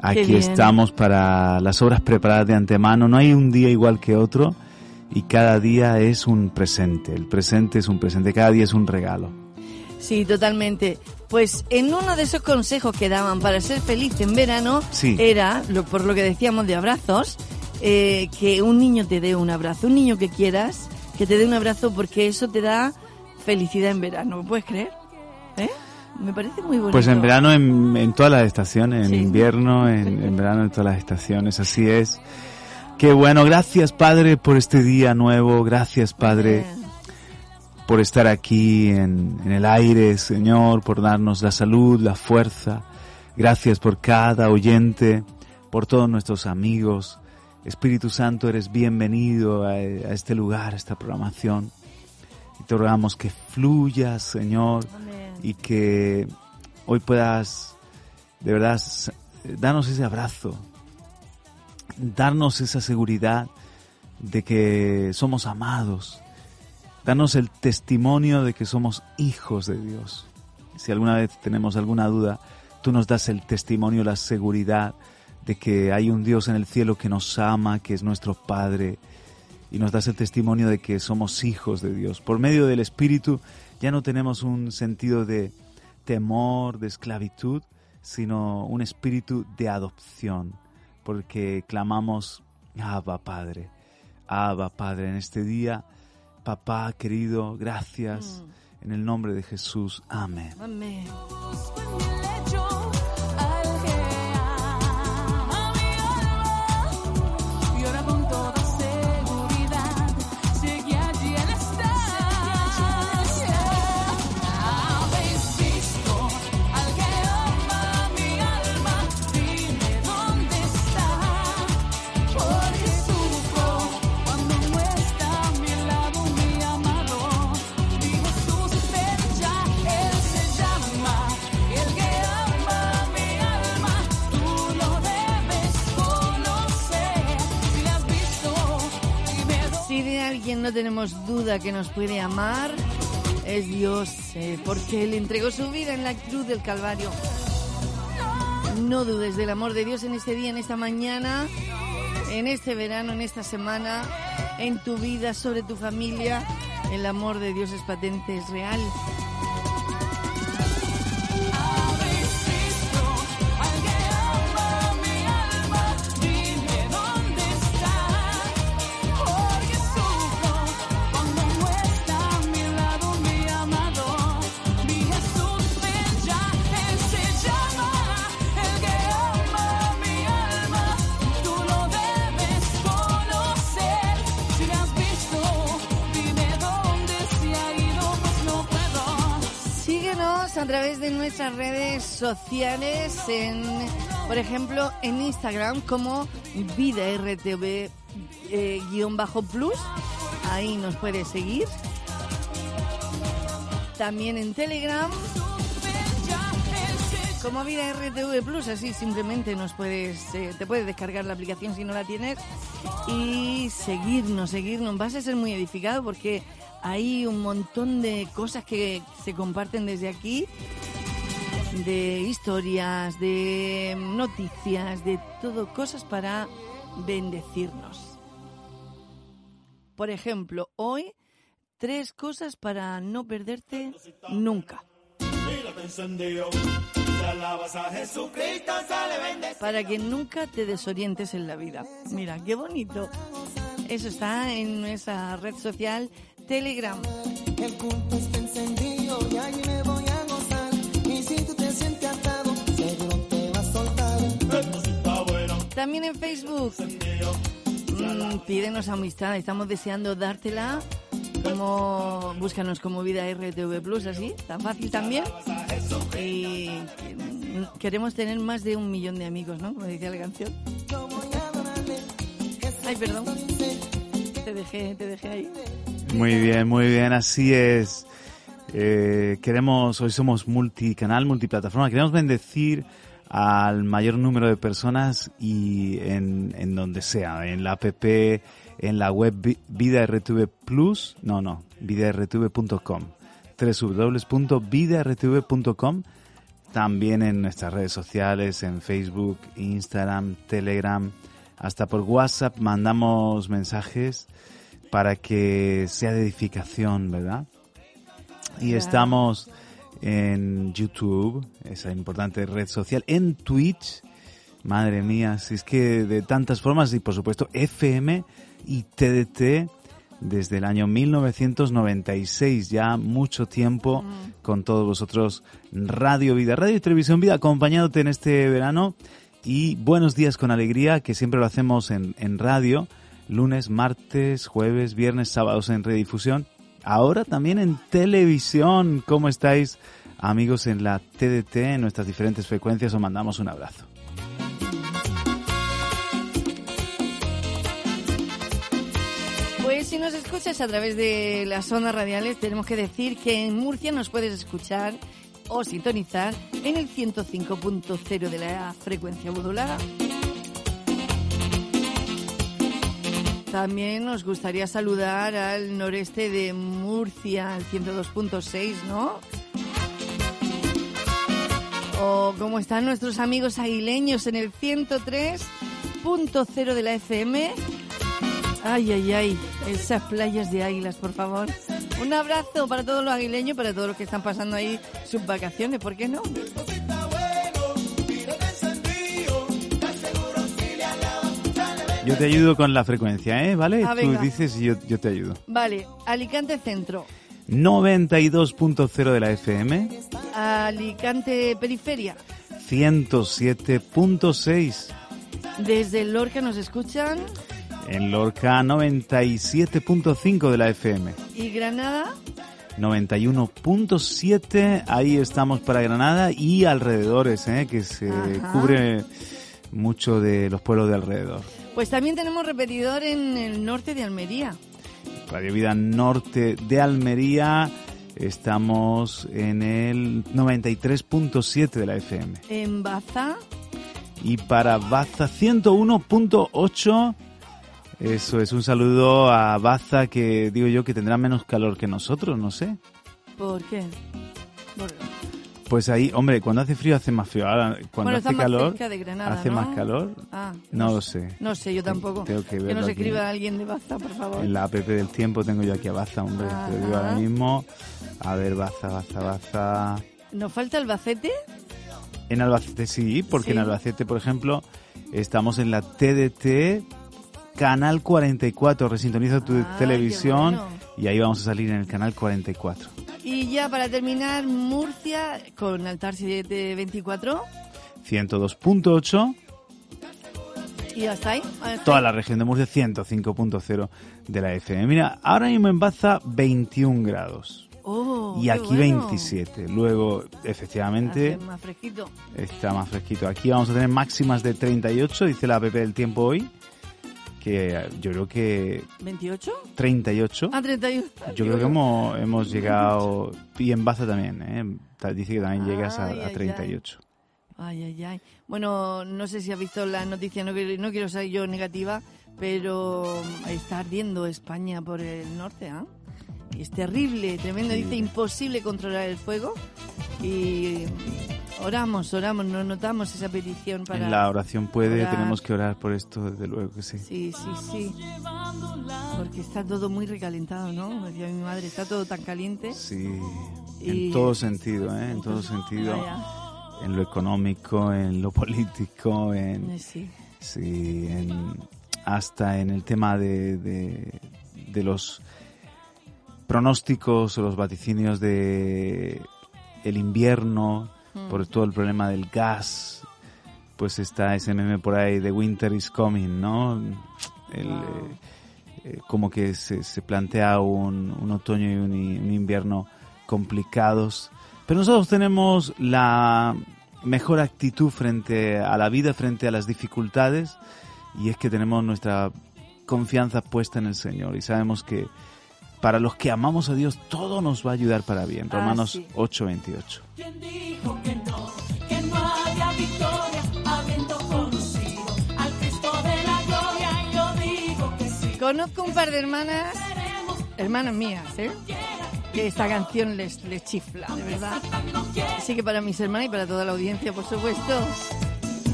aquí estamos para las obras preparadas de antemano. No hay un día igual que otro y cada día es un presente. El presente es un presente, cada día es un regalo. Sí, totalmente. Pues en uno de esos consejos que daban para ser feliz en verano Sí. era, lo, por lo que decíamos de abrazos, eh, que un niño te dé un abrazo, un niño que quieras, que te dé un abrazo porque eso te da felicidad en verano. ¿Me puedes creer? ¿Eh? Me parece muy bonito. Pues en verano, en, en todas las estaciones, en Sí. invierno, en, en verano, en todas las estaciones, así es. Qué bueno, gracias Padre por este día nuevo, gracias Padre por estar aquí en, en el aire, Señor, por darnos la salud, la fuerza. Gracias por cada oyente, por todos nuestros amigos. Espíritu Santo, eres bienvenido a, a este lugar, a esta programación. Y te rogamos que fluyas, Señor, amén. Y que hoy puedas, de verdad, darnos ese abrazo, darnos esa seguridad de que somos amados, darnos el testimonio de que somos hijos de Dios. Si alguna vez tenemos alguna duda, tú nos das el testimonio, la seguridad de que hay un Dios en el cielo que nos ama, que es nuestro Padre, y nos das el testimonio de que somos hijos de Dios. Por medio del Espíritu ya no tenemos un sentido de temor, de esclavitud, sino un espíritu de adopción, porque clamamos, Abba Padre, Abba Padre, en este día, papá querido, gracias, en el nombre de Jesús, amén. Amén. Alguien no tenemos duda que nos puede amar, es Dios, eh, porque Él entregó su vida en la cruz del Calvario. No dudes del amor de Dios en este día, en esta mañana, en este verano, en esta semana, en tu vida, sobre tu familia. El amor de Dios es patente, es real. A través de nuestras redes sociales, en, por ejemplo, en Instagram como Vida RTV eh. Ahí nos puedes seguir. También en Telegram como Vida RTV Plus, así simplemente nos puedes, eh, te puedes descargar la aplicación si no la tienes y seguirnos, seguirnos. Vas a ser muy edificado porque hay un montón de cosas que se comparten desde aquí, de historias, de noticias, de todo, cosas para bendecirnos. Por ejemplo, hoy, tres cosas para no perderte nunca. Para que nunca te desorientes en la vida. Mira, qué bonito. Eso está en nuestra red social Telegram. El culto está encendido y allí me voy a gozar. Y si tú te sientes atado, seguro te vas a soltar. También en Facebook. Mm, pídenos amistad, estamos deseando dártela. Como búscanos como Vida RTV Plus, así, tan fácil también. Y queremos tener más de un millón de amigos, ¿no? Como decía la canción. Ay, perdón. Te dejé, te dejé ahí. Muy bien, muy bien, así es. Eh, queremos, hoy somos multicanal, multiplataforma, queremos bendecir al mayor número de personas y en, en donde sea, en la app, en la web Vi- Vida RTV Plus, no, no, vidartv.com, www.vidartv.com, también en nuestras redes sociales, en Facebook, Instagram, Telegram, hasta por WhatsApp mandamos mensajes para que sea de edificación, ¿verdad? Y Claro. estamos en YouTube, esa importante red social, en Twitch, madre mía, si es que de tantas formas, y por supuesto FM y TDT desde el año 1996, ya mucho tiempo con todos vosotros, Radio Vida, Radio y Televisión Vida, acompañándote en este verano y buenos días con alegría, que siempre lo hacemos en, en radio, lunes, martes, jueves, viernes, sábados en redifusión, ahora también en televisión. ¿Cómo estáis amigos en la TDT, en nuestras diferentes frecuencias? Os mandamos un abrazo. Pues si nos escuchas a través de las ondas radiales, tenemos que decir que en Murcia nos puedes escuchar o sintonizar en el 105.0 de la frecuencia modulada. También nos gustaría saludar al noreste de Murcia, al 102.6, ¿no? O cómo están nuestros amigos aguileños en el 103.0 de la FM. Ay, ay, ay, esas playas de águilas, por favor. Un abrazo para todos los aguileños, para todos los que están pasando ahí sus vacaciones, ¿por qué no? Yo te ayudo con la frecuencia, ¿eh? ¿Vale? Ah, Tú dices y yo, yo te ayudo. Vale, Alicante Centro, 92.0 de la FM, Alicante Periferia. 107.6 Desde Lorca nos escuchan en Lorca, 97.5 de la FM. y Granada 91.7, ahí estamos para Granada y alrededores, ¿eh? que se Ajá. cubre mucho de los pueblos de alrededor. Pues también tenemos repetidor en el norte de Almería. Radio Vida Norte de Almería, estamos en el 93.7 de la FM. En Baza, Y para Baza 101.8, eso es un saludo a Baza que digo yo que tendrá menos calor que nosotros, no sé. ¿por qué? Por- Pues ahí, hombre, cuando hace frío hace más frío. Ahora, cuando Bueno, hace más calor, cerca de Granada, hace ¿no? más calor. Ah, No lo sé. No sé, yo tampoco. Tengo que que nos aquí. escriba alguien de Baza, por favor. En la app del tiempo tengo yo aquí a Baza, hombre. Te lo digo ahora mismo. A ver, Baza, Baza, Baza. ¿Nos falta Albacete? En Albacete sí, porque Sí. en Albacete, por ejemplo, estamos en la TDT, canal 44. Resintoniza tu qué televisión bueno. y ahí vamos a salir en el canal 44. Y ya para terminar, Murcia con Altar 724. 102.8, Y ya está ahí. toda ahí. la región de Murcia, 105.0ro de la FM. Mira, ahora mismo en Baza 21 grados Oh, y aquí bueno. 27. Luego, efectivamente, Hace más fresquito. está más fresquito. Aquí vamos a tener máximas de 38, dice la app del tiempo hoy, que eh, yo creo que ¿28? 38. Ah, 31. Yo creo que hemos, hemos llegado, y en Baza también, ¿eh? Dice que también llegas a, a ay, 38. Ay, ay, ay. Bueno, no sé si has visto la noticia, no, quiero- no quiero ser yo negativa, pero está ardiendo España por el norte, ¿ah? Y Es terrible, tremendo. Sí. Dice imposible controlar el fuego. Y oramos, oramos, nos notamos esa petición para... En la oración puede, orar. tenemos que orar por esto, desde luego que sí. Sí, sí, sí. Porque está todo muy recalentado, ¿no? Decía mi madre, está todo tan caliente. Sí, Y- en todo sentido, ¿eh? En todo sentido. Vaya, En lo económico, en lo político, en, eh, sí. sí, en, hasta en el tema de, de, de los pronósticos o los vaticinios de el invierno, Mm. por todo el problema del gas, pues está ese meme por ahí de Winter is coming, ¿no? El, Wow. eh, eh, como que se, se plantea un, un otoño y un, un invierno complicados. Pero nosotros tenemos la mejor actitud frente a la vida, frente a las dificultades, y es que tenemos nuestra confianza puesta en el Señor y sabemos que para los que amamos a Dios todo nos va a ayudar para bien. Ah, Romanos sí. 8:28. ¿Quién dijo que no? Que no haya victoria habiendo conocido al Cristo de la gloria. Yo digo que sí. Conozco un par de hermanas, hermanas mías, ¿eh? Que esta canción les, les chifla, de verdad. Así que para mis hermanas y para toda la audiencia, por supuesto,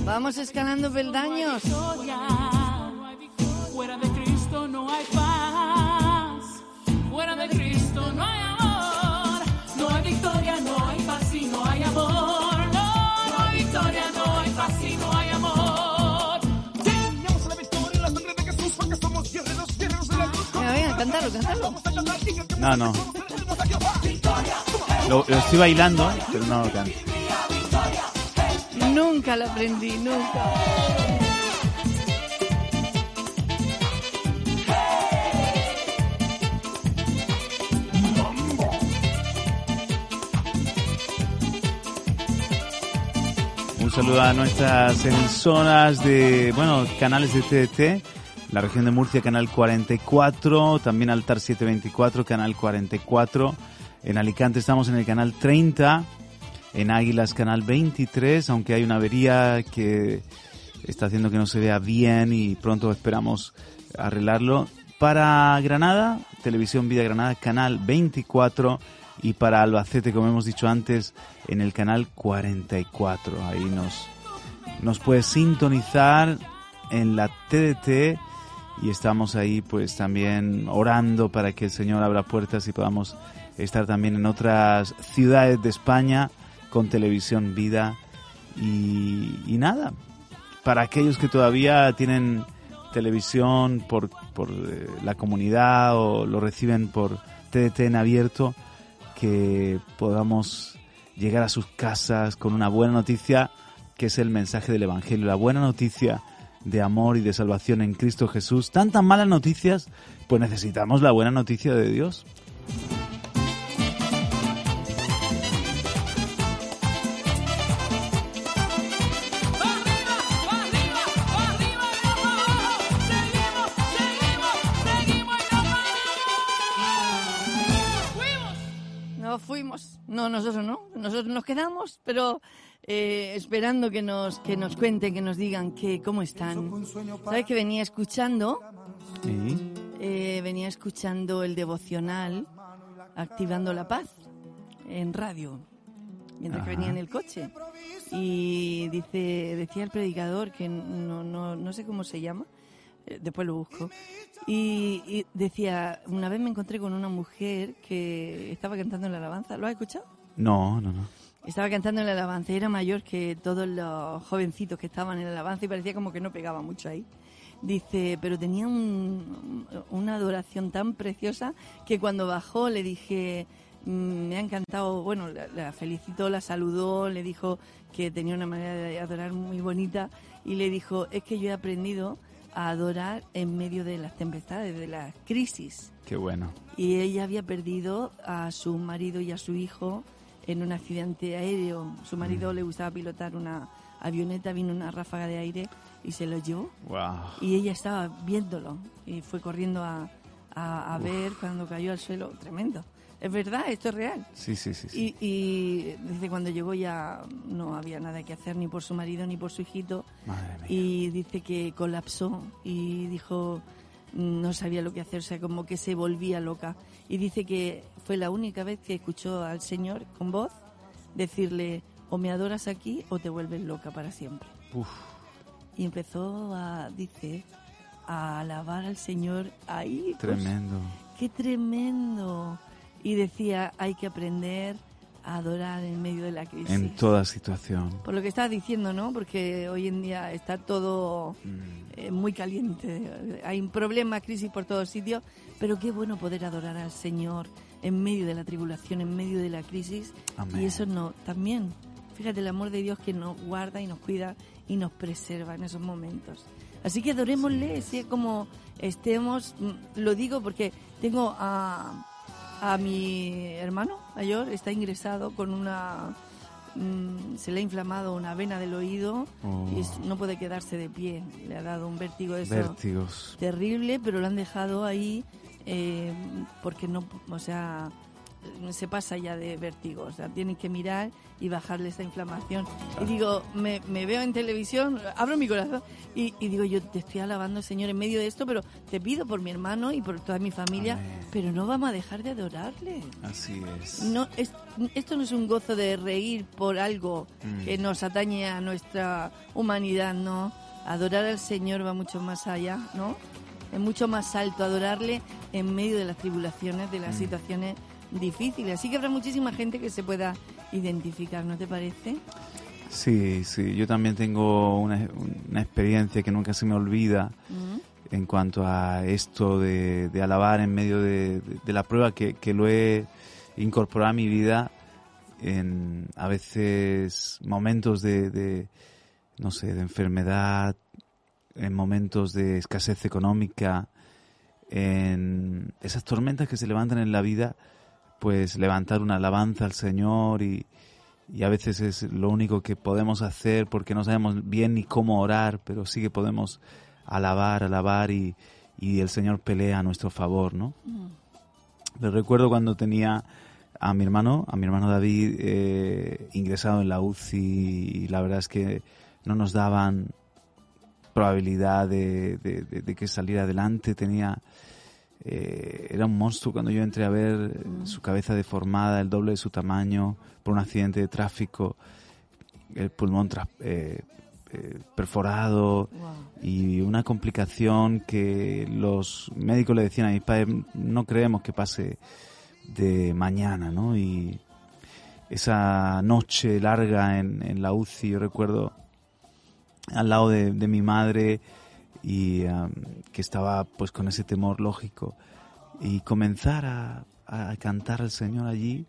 vamos escalando peldaños. Fuera de Cristo no hay paz. Fuera de Cristo no hay amor. No hay victoria, no hay paz y no hay amor. No, no hay victoria, no hay paz y no hay amor. Tenemos la victoria en la sangre de Jesús porque somos guerreros, guerreros de la luz. Venga, venga, cántalo, cántalo. No, no. Lo, lo estoy bailando, pero no lo canto. Nunca lo aprendí, nunca. Saludo a nuestras emisoras de, bueno, canales de TDT, la región de Murcia, canal 44, también Altar 724, canal 44. En Alicante estamos en el canal 30, en Águilas, canal 23, aunque hay una avería que está haciendo que no se vea bien y pronto esperamos arreglarlo. Para Granada, Televisión Vida Granada, canal 24 y para Albacete, como hemos dicho antes, en el canal 44. Ahí nos, nos puedes sintonizar en la TDT y estamos ahí pues también orando para que el Señor abra puertas y podamos estar también en otras ciudades de España con Televisión Vida y, nada, para aquellos que todavía tienen televisión por, por eh, la comunidad o lo reciben por TDT en abierto, que podamos llegar a sus casas con una buena noticia, que es el mensaje del Evangelio, la buena noticia de amor y de salvación en Cristo Jesús. Tantas malas noticias, pues necesitamos la buena noticia de Dios. No, nosotros no. Nosotros nos quedamos, pero eh, esperando que nos, que nos cuenten, que nos digan que, cómo están. ¿Sabes que venía escuchando? Sí. eh, venía escuchando el devocional Activando la Paz en radio, mientras que venía en el coche. Y dice, decía el predicador, que no, no, no sé cómo se llama, después lo busco, y, y decía, una vez me encontré con una mujer que estaba cantando en la alabanza, ¿lo has escuchado? No, no, no. Estaba cantando en la alabanza, era mayor que todos los jovencitos que estaban en la alabanza y parecía como que no pegaba mucho ahí. Dice, pero tenía un- una adoración tan preciosa que cuando bajó le dije, "Mm, me ha encantado, bueno, la, la felicitó, la saludó, le dijo que tenía una manera de adorar muy bonita y le dijo, es que yo he aprendido a adorar en medio de las tempestades, de las crisis Qué bueno. y ella había perdido a su marido y a su hijo en un accidente aéreo. Su marido le gustaba pilotar una avioneta, vino una ráfaga de aire y se lo llevó. Wow. Y ella estaba viéndolo y fue corriendo a, a, a ver cuando cayó al suelo. Tremendo. Es verdad, esto es real. Sí, sí, sí. sí. Y, y dice cuando llegó ya no había nada que hacer ni por su marido ni por su hijito Madre mía. y dice que colapsó y dijo no sabía lo que hacer, o sea, como que se volvía loca. Y dice que fue la única vez que escuchó al Señor con voz decirle o me adoras aquí o te vuelves loca para siempre. Uf. Y empezó a, dice, a alabar al Señor ahí. pues, Tremendo. ¡Qué tremendo! Y decía, hay que aprender a adorar en medio de la crisis. En toda situación. Por lo que estás diciendo, ¿no? Porque hoy en día está todo Mm. eh, muy caliente. Hay un problema, crisis por todos sitios, pero qué bueno poder adorar al Señor en medio de la tribulación, en medio de la crisis. Amén. Y eso no, también, fíjate el amor de Dios que nos guarda y nos cuida y nos preserva en esos momentos. Así que adorémosle, sea como estemos, lo digo porque tengo a, a mi hermano mayor, está ingresado con una mm, se le ha inflamado una vena del oído Oh. y es- no puede quedarse de pie. Le ha dado un vértigo de Vértigos. terrible, pero lo han dejado ahí eh, porque no, o sea, se pasa ya de vértigo, o sea, tienen que mirar y bajarle esta inflamación. Y digo, me, me veo en televisión, abro mi corazón y, y digo, yo te estoy alabando, Señor, en medio de esto, pero te pido por mi hermano y por toda mi familia, Amén. pero no vamos a dejar de adorarle. Así es. No, es- esto no es un gozo de reír por algo Mm. que nos atañe a nuestra humanidad, no. Adorar al Señor va mucho más allá, ¿no? Es mucho más alto adorarle en medio de las tribulaciones, de Mm. las situaciones difíciles. Así que habrá muchísima gente que se pueda identificar, ¿no te parece? Sí, sí. Yo también tengo una, una experiencia que nunca se me olvida Mm. en cuanto a esto de, de alabar en medio de, de- de la prueba que, que lo he incorporado a mi vida en a veces momentos de, de, no sé, de enfermedad, en momentos de escasez económica, en esas tormentas que se levantan en la vida, pues levantar una alabanza al Señor y, y a veces es lo único que podemos hacer porque no sabemos bien ni cómo orar, pero sí que podemos alabar, alabar y, y el Señor pelea a nuestro favor, ¿no? Pero recuerdo cuando tenía a mi hermano, a mi hermano David, eh, ingresado en la UCI y la verdad es que no nos daban probabilidad de, de- de- de que saliera adelante. Tenía, eh, era un monstruo cuando yo entré a ver eh, su cabeza deformada, el doble de su tamaño por un accidente de tráfico, el pulmón eh, eh, perforado Wow. y una complicación que los médicos le decían a mi padre, no creemos que pase de mañana, ¿no? Y esa noche larga en, en la UCI, yo recuerdo al lado de, de mi madre y um, que estaba pues con ese temor lógico y comenzar a, a cantar al Señor allí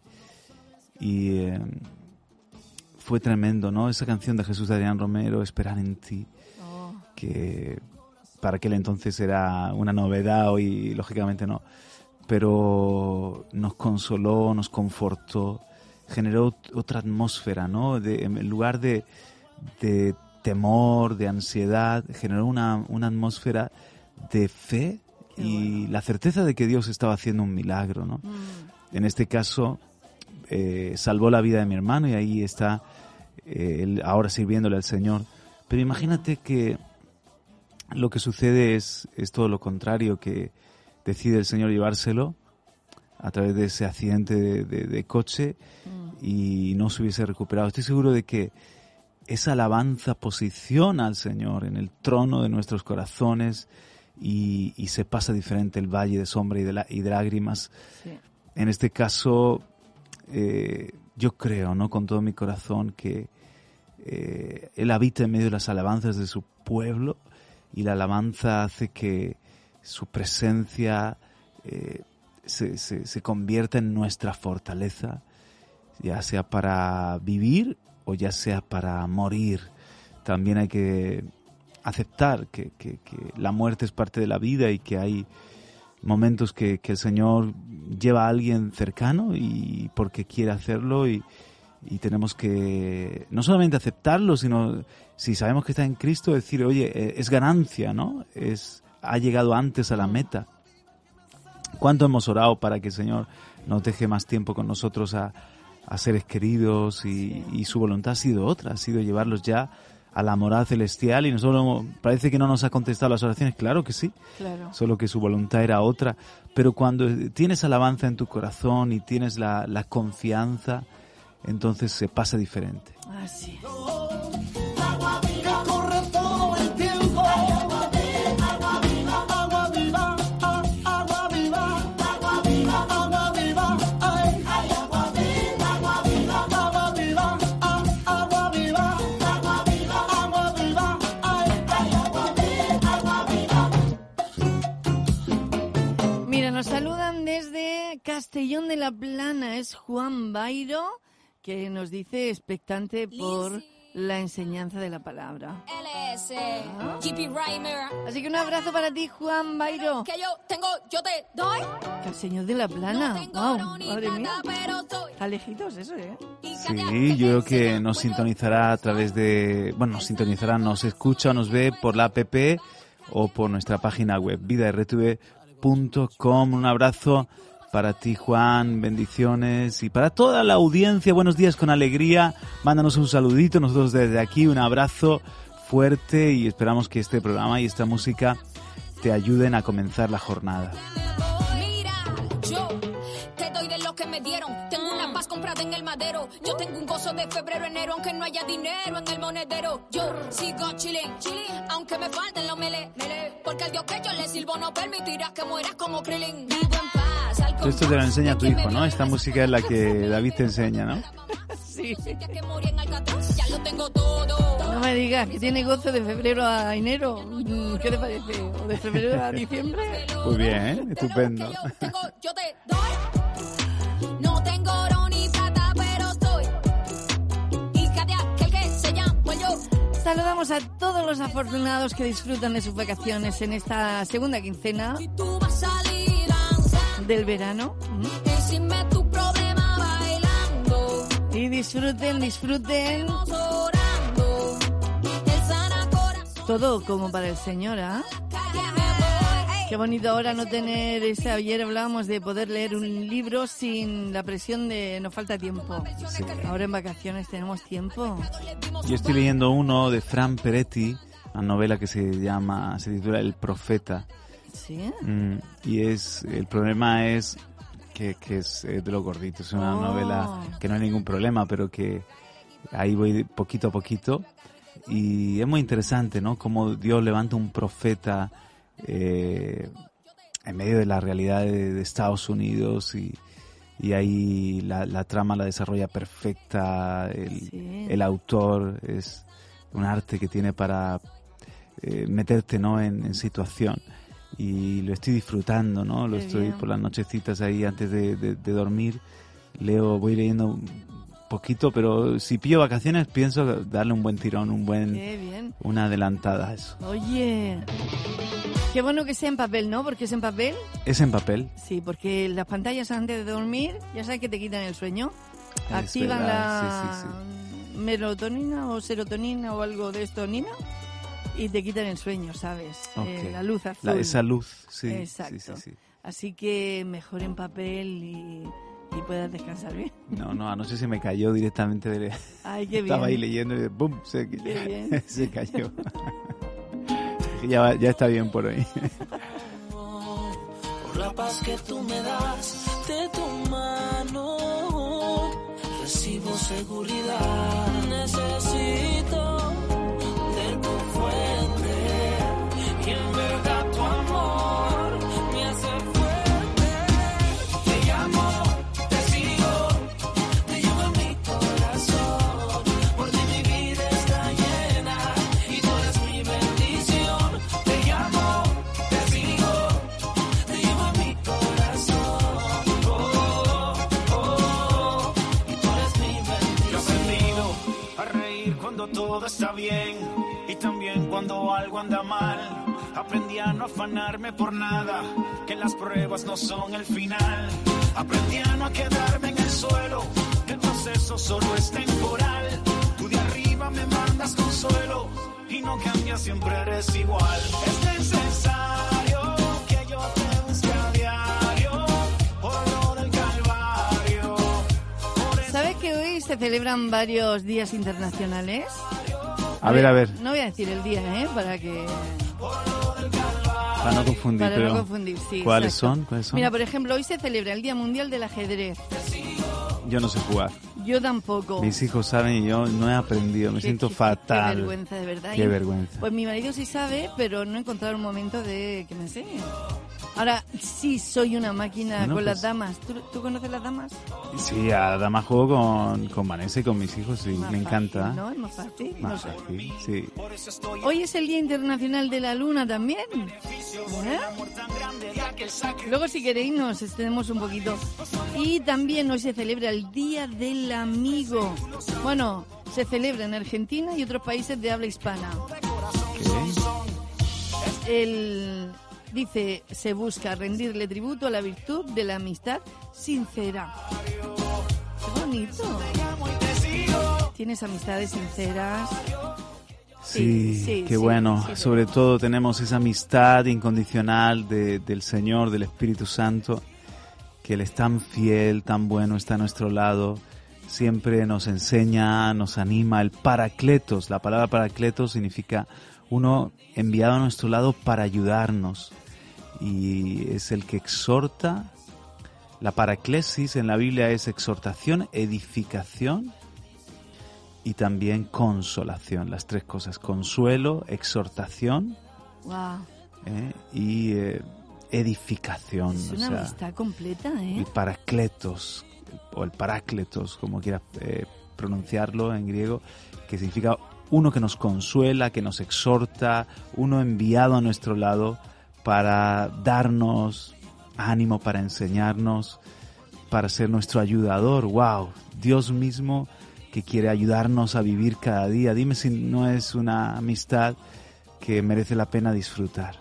y em, fue tremendo, ¿no? Esa canción de Jesús de Adrián Romero, Esperar en ti, Oh, que para aquel entonces era una novedad, hoy lógicamente no, pero nos consoló, nos confortó, generó ot- otra atmósfera, ¿no? De, en lugar de, de temor, de ansiedad, generó una, una atmósfera de fe Qué y la certeza de que Dios estaba haciendo un milagro, ¿no? mm, En este caso, eh, salvó la vida de mi hermano y ahí está eh, él ahora sirviéndole al Señor. Pero imagínate que lo que sucede es, es todo lo contrario, que decide el Señor llevárselo a través de ese accidente de, de- de coche mm. y no se hubiese recuperado. Estoy seguro de que esa alabanza posiciona al Señor en el trono de nuestros corazones y, y se pasa diferente el valle de sombra y de, la- y de lágrimas Sí. en este caso, eh, yo creo, ¿no? Con todo mi corazón que eh, Él habita en medio de las alabanzas de su pueblo y la alabanza hace que su presencia eh, se, se, se convierta en nuestra fortaleza, ya sea para vivir o ya sea para morir. También hay que aceptar que, la muerte es parte de la vida y que hay momentos que, que el Señor lleva a alguien cercano y porque quiere hacerlo y, y tenemos que no solamente aceptarlo, sino si sabemos que está en Cristo, decir, oye, eh, es ganancia, ¿no? Es, ha llegado antes a la meta. ¿Cuánto hemos orado para que el Señor nos deje más tiempo con nosotros a, a seres queridos y, y su voluntad ha sido otra, ha sido llevarlos ya a la morada celestial y nosotros parece que no nos ha contestado las oraciones, claro que sí, Claro. solo que su voluntad era otra. Pero cuando tienes alabanza en tu corazón y tienes la, la confianza, entonces se pasa diferente. Así es. Castellón de la Plana. Es Juan Bairo que nos dice expectante por la enseñanza de la palabra. LS, GP Rhymer. Así que un abrazo para ti, Juan Bairo. Que yo tengo, yo te doy. El señor de la plana. Wow, madre mía. Está lejitos eso, ¿eh? Sí, yo creo que nos sintonizará a través de, bueno, nos sintonizará, nos escucha o nos ve por la app o por nuestra página web, vidartv.com. Un abrazo para ti, Juan, bendiciones y para toda la audiencia, buenos días con alegría. Mándanos un saludito, nosotros desde aquí un abrazo fuerte y esperamos que este programa y esta música te ayuden a comenzar la jornada. Mira, yo te doy de lo que me dieron. Tengo una paz comprada en el madero. Yo tengo un gozo de febrero, enero, aunque no haya dinero en el monedero. Yo sigo chilling, chilling, aunque me falten los mele, mele. Porque el Dios que yo le sirvo no permitirá que mueras como Krillin. Vivo en paz, Esto te lo enseña tu hijo, ¿no? Esta música es la que David te enseña, ¿no? Sí. No me digas que tiene gozo de febrero a enero. Mm, ¿Qué te parece? ¿O de febrero a diciembre? Muy bien, ¿eh? estupendo. Saludamos a todos los afortunados que disfrutan de sus vacaciones en esta segunda quincena del verano. Y disfruten, disfruten. Todo como para el Señor, ¿ah? Qué bonito ahora no tener ese. Ayer hablábamos de poder leer un libro sin la presión de no falta tiempo. Ahora en vacaciones tenemos tiempo. Yo estoy leyendo uno de Fran Peretti, una novela que se llama, se titula El Profeta. ¿Sí? Mm, y es, el problema es que, que es de lo gordito, es una Oh. novela que no hay ningún problema, pero que ahí voy poquito a poquito. Y es muy interesante, ¿no? Cómo Dios levanta un profeta eh, en medio de la realidad de, de Estados Unidos y, y ahí la, la trama la desarrolla perfecta, el, Sí. el autor es un arte que tiene para eh, meterte ¿no? en, en situación y lo estoy disfrutando, ¿no? Lo Qué estoy bien. por las nochecitas ahí antes de, de- de dormir, leo, voy leyendo un poquito, pero si pillo vacaciones pienso darle un buen tirón, un buen, Qué bien. una adelantada a eso. Oye, qué bueno que sea en papel, ¿no? Porque es en papel. Es en papel, Sí, porque las pantallas antes de dormir, ya sabes que te quitan el sueño. Es Activan verdad, la sí, sí, melatonina o serotonina o algo de esto, Nina, y te quitan el sueño, ¿sabes? Eh, la luz azul. La- esa luz, sí, Exacto. sí, sí, sí. Así que mejor en papel y, y puedas descansar bien. No, no, anoche se me cayó directamente de... Ay, qué bien. Estaba ahí leyendo y ¡pum! Se, Qué bien. se cayó. ya, va- ya está bien por hoy. por la paz que tú me das de tu mano. Recibo seguridad, todo está bien y también cuando algo anda mal. Aprendí a no afanarme por nada, que las pruebas no son el final. Aprendí a no quedarme en el suelo, que el proceso solo es temporal. Tú de arriba me mandas consuelo y no cambias, siempre eres igual. Es necesario que yo te busque a diario ¿Sabes que hoy se celebran varios días internacionales? A ver, a ver, No voy a decir el día, ¿eh? Para que... para no confundir, Para pero no confundir, sí. ¿cuáles son? ¿Cuáles son? Mira, por ejemplo, hoy se celebra el Día Mundial del Ajedrez. Yo no sé jugar. Yo tampoco. Mis hijos saben y yo no he aprendido, me Qué- siento qué- fatal. Qué vergüenza, de verdad. Qué Y- vergüenza. Pues mi marido sí sabe, pero no he encontrado un momento de que me enseñe. Ahora, sí soy una máquina Bueno, con las pues- damas. ¿Tú, tú conoces las damas? Sí, además juego con, con Vanessa y con mis hijos, sí, Más me fácil, encanta. ¿No? Es más fácil. No Más sé. fácil, sí. Hoy es el Día Internacional de la Luna también. ¿Eh? Luego, si queréis, nos extendemos un poquito. Y también hoy se celebra el Día del Amigo. Bueno, Se celebra en Argentina y otros países de habla hispana. El, dice, se busca rendirle tributo a la virtud de la amistad sincera. Qué bonito. Tienes amistades sinceras. Sí, qué sí, bueno. sí, Sobre todo tenemos esa amistad incondicional de- del Señor, del Espíritu Santo, que Él es tan fiel, tan bueno, está a nuestro lado, siempre nos enseña, nos anima. El paracletos, la palabra paracletos significa uno enviado a nuestro lado para ayudarnos. Y es el que exhorta. La paraclesis en la Biblia es exhortación, edificación y también consolación, las tres cosas, consuelo, exhortación Wow. ¿eh? y eh, edificación, Es o una sea, amistad completa, ¿eh? el paracletos o el parácletos, como quieras eh, pronunciarlo en griego, que significa uno que nos consuela, que nos exhorta, uno enviado a nuestro lado para darnos ánimo, para enseñarnos, para ser nuestro ayudador. ¡Wow! Dios mismo que quiere ayudarnos a vivir cada día. Dime si no es una amistad que merece la pena disfrutar.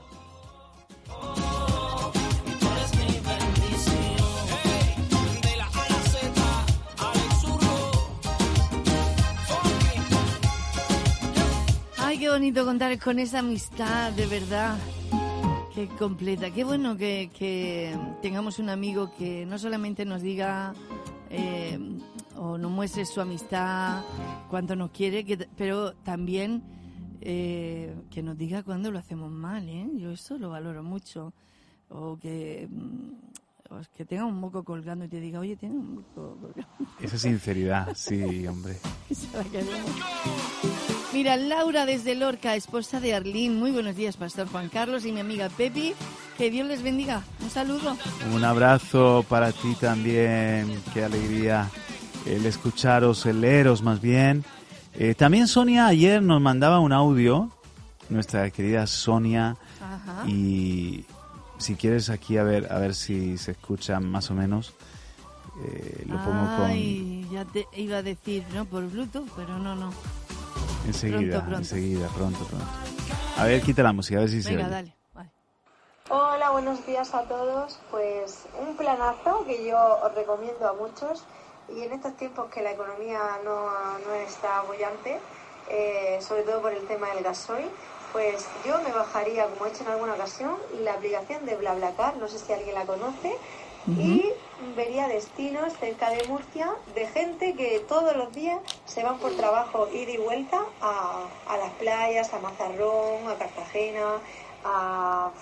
Ay, qué bonito contar con esa amistad, de verdad. Qué completa. Qué bueno que, que tengamos un amigo que no solamente nos diga eh, o nos muestre su amistad, cuánto nos quiere, que, pero también eh, que nos diga cuándo lo hacemos mal. ¿eh? Yo eso lo valoro mucho. O que, mm, o que tenga un moco colgando y te diga, oye, tiene un moco colgando. Esa sinceridad, sí, hombre. Mira, Laura desde Lorca, esposa de Arlín. Muy buenos días, Pastor Juan Carlos y mi amiga Pepi. Que Dios les bendiga. Un saludo. Un abrazo para ti también. Qué alegría el escucharos, el leeros más bien. Eh, también Sonia ayer nos mandaba un audio, nuestra querida Sonia, Ajá. y si quieres aquí a ver a ver si se escucha más o menos. Eh, lo pongo con Ay, ya te iba a decir, ¿no? Por Bluetooth, pero no, no. enseguida, pronto, pronto. enseguida, pronto, pronto. A ver, quita la música, a ver si se Venga, oye. dale. Vale. Hola, buenos días a todos. Pues un planazo que yo os recomiendo a muchos y en estos tiempos que la economía no, no está bollante, eh, sobre todo por el tema del gasoil, pues yo me bajaría, como he hecho en alguna ocasión, la aplicación de BlaBlaCar, no sé si alguien la conoce, y vería destinos cerca de Murcia de gente que todos los días se van por trabajo ida y vuelta a, a las playas, a Mazarrón, a Cartagena, a